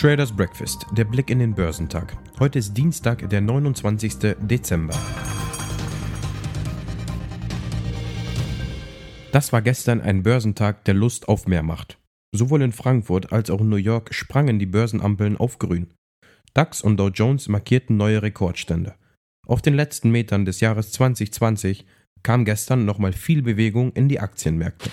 Traders Breakfast, der Blick in den Börsentag. Heute ist Dienstag, der 29. Dezember. Das war gestern ein Börsentag, der Lust auf mehr macht. Sowohl in Frankfurt als auch in New York sprangen die Börsenampeln auf grün. DAX und Dow Jones markierten neue Rekordstände. Auf den letzten Metern des Jahres 2020 kam gestern nochmal viel Bewegung in die Aktienmärkte.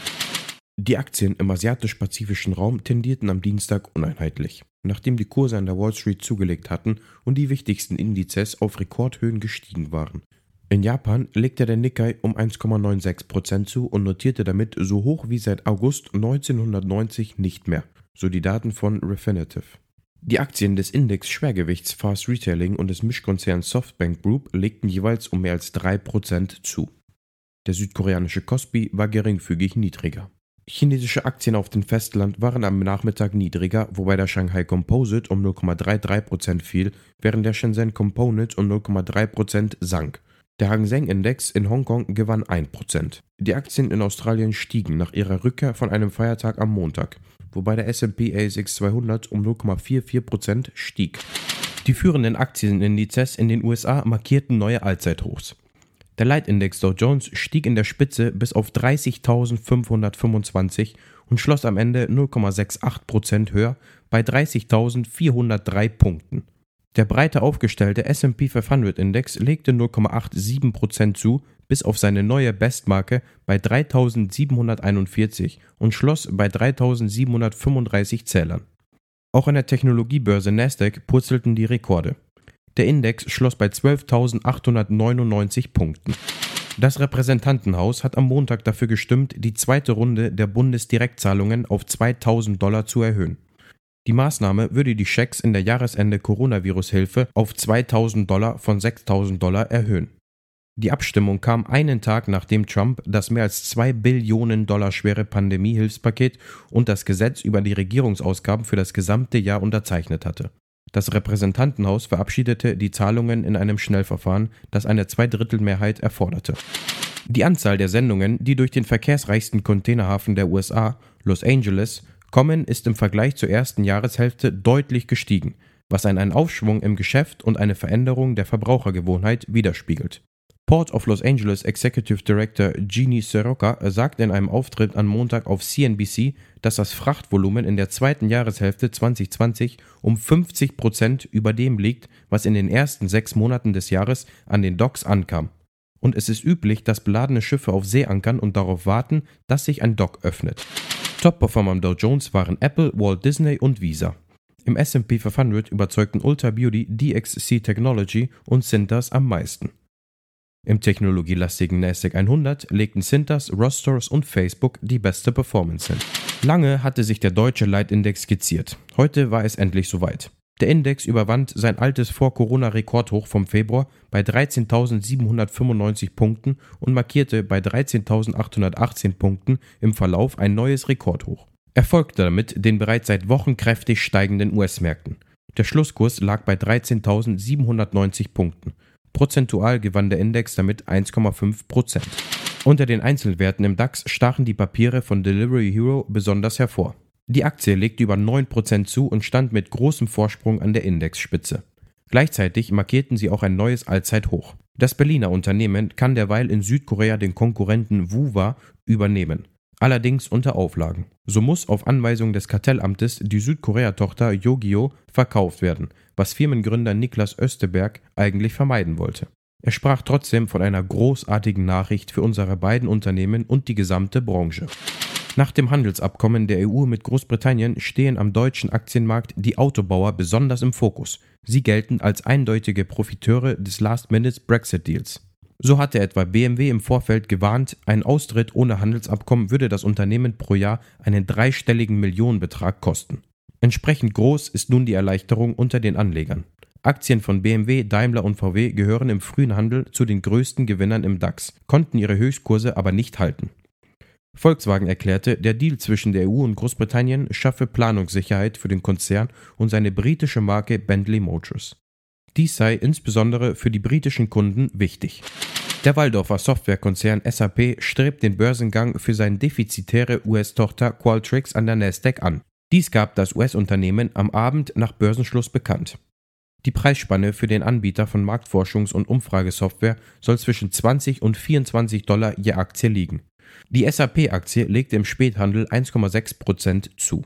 Die Aktien im asiatisch-pazifischen Raum tendierten am Dienstag uneinheitlich, nachdem die Kurse an der Wall Street zugelegt hatten und die wichtigsten Indizes auf Rekordhöhen gestiegen waren. In Japan legte der Nikkei um 1,96% zu und notierte damit so hoch wie seit August 1990 nicht mehr, so die Daten von Refinitiv. Die Aktien des Index Schwergewichts Fast Retailing und des Mischkonzerns Softbank Group legten jeweils um mehr als 3% zu. Der südkoreanische Kospi war geringfügig niedriger. Chinesische Aktien auf dem Festland waren am Nachmittag niedriger, wobei der Shanghai Composite um 0,33% fiel, während der Shenzhen Component um 0,3% sank. Der Hang Seng Index in Hongkong gewann 1%. Die Aktien in Australien stiegen nach ihrer Rückkehr von einem Feiertag am Montag, wobei der S&P ASX 200 um 0,44% stieg. Die führenden Aktienindizes in den USA markierten neue Allzeithochs. Der Leitindex Dow Jones stieg in der Spitze bis auf 30.525 und schloss am Ende 0,68% höher bei 30.403 Punkten. Der breiter aufgestellte S&P 500 Index legte 0,87% zu, bis auf seine neue Bestmarke bei 3741 und schloss bei 3735 Zählern. Auch an der Technologiebörse Nasdaq purzelten die Rekorde. Der Index schloss bei 12.899 Punkten. Das Repräsentantenhaus hat am Montag dafür gestimmt, die zweite Runde der Bundesdirektzahlungen auf 2000 Dollar zu erhöhen. Die Maßnahme würde die Schecks in der Jahresende Coronavirus-Hilfe auf 2000 Dollar von 6000 Dollar erhöhen. Die Abstimmung kam einen Tag nachdem Trump das mehr als 2 Billionen Dollar schwere Pandemiehilfspaket und das Gesetz über die Regierungsausgaben für das gesamte Jahr unterzeichnet hatte. Das Repräsentantenhaus verabschiedete die Zahlungen in einem Schnellverfahren, das eine Zweidrittelmehrheit erforderte. Die Anzahl der Sendungen, die durch den verkehrsreichsten Containerhafen der USA, Los Angeles, kommen, ist im Vergleich zur ersten Jahreshälfte deutlich gestiegen, was einen Aufschwung im Geschäft und eine Veränderung der Verbrauchergewohnheit widerspiegelt. Port of Los Angeles Executive Director Jeannie Soroka sagt in einem Auftritt am Montag auf CNBC, dass das Frachtvolumen in der zweiten Jahreshälfte 2020 um 50 Prozent über dem liegt, was in den ersten sechs Monaten des Jahres an den Docks ankam. Und es ist üblich, dass beladene Schiffe auf See ankern und darauf warten, dass sich ein Dock öffnet. Top-Performer am Dow Jones waren Apple, Walt Disney und Visa. Im S&P 500 überzeugten Ultra Beauty, DXC Technology und Cintas am meisten. Im technologielastigen NASDAQ 100 legten Cintas, Rostors und Facebook die beste Performance hin. Lange hatte sich der deutsche Leitindex skizziert. Heute war es endlich soweit. Der Index überwand sein altes Vor-Corona-Rekordhoch vom Februar bei 13.795 Punkten und markierte bei 13.818 Punkten im Verlauf ein neues Rekordhoch. Er folgte damit den bereits seit Wochen kräftig steigenden US-Märkten. Der Schlusskurs lag bei 13.790 Punkten. Prozentual gewann der Index damit 1,5 Prozent. Unter den Einzelwerten im DAX stachen die Papiere von Delivery Hero besonders hervor. Die Aktie legte über 9% zu und stand mit großem Vorsprung an der Indexspitze. Gleichzeitig markierten sie auch ein neues Allzeithoch. Das Berliner Unternehmen kann derweil in Südkorea den Konkurrenten Wuwa übernehmen allerdings unter Auflagen. So muss auf Anweisung des Kartellamtes die Südkorea-Tochter Yogio verkauft werden, was Firmengründer Niklas Östeberg eigentlich vermeiden wollte. Er sprach trotzdem von einer großartigen Nachricht für unsere beiden Unternehmen und die gesamte Branche. Nach dem Handelsabkommen der EU mit Großbritannien stehen am deutschen Aktienmarkt die Autobauer besonders im Fokus. Sie gelten als eindeutige Profiteure des Last-Minute-Brexit-Deals. So hatte etwa BMW im Vorfeld gewarnt, ein Austritt ohne Handelsabkommen würde das Unternehmen pro Jahr einen dreistelligen Millionenbetrag kosten. Entsprechend groß ist nun die Erleichterung unter den Anlegern. Aktien von BMW, Daimler und VW gehören im frühen Handel zu den größten Gewinnern im DAX, konnten ihre Höchstkurse aber nicht halten. Volkswagen erklärte, der Deal zwischen der EU und Großbritannien schaffe Planungssicherheit für den Konzern und seine britische Marke Bentley Motors. Dies sei insbesondere für die britischen Kunden wichtig. Der Waldorfer Softwarekonzern SAP strebt den Börsengang für seine defizitäre US-Tochter Qualtrics an der Nasdaq an. Dies gab das US-Unternehmen am Abend nach Börsenschluss bekannt. Die Preisspanne für den Anbieter von Marktforschungs- und Umfragesoftware soll zwischen 20 und 24 Dollar je Aktie liegen. Die SAP-Aktie legte im Späthandel 1,6% zu.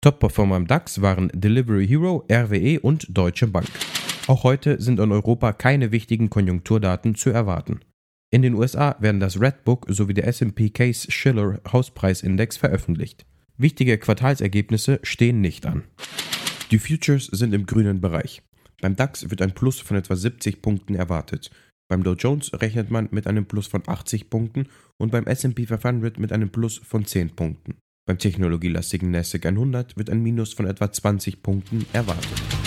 Top-Performer im DAX waren Delivery Hero, RWE und Deutsche Bank. Auch heute sind in Europa keine wichtigen Konjunkturdaten zu erwarten. In den USA werden das Redbook sowie der SP Case Schiller Hauspreisindex veröffentlicht. Wichtige Quartalsergebnisse stehen nicht an. Die Futures sind im grünen Bereich. Beim DAX wird ein Plus von etwa 70 Punkten erwartet. Beim Dow Jones rechnet man mit einem Plus von 80 Punkten und beim SP 500 mit einem Plus von 10 Punkten. Beim technologielastigen NASDAQ 100 wird ein Minus von etwa 20 Punkten erwartet.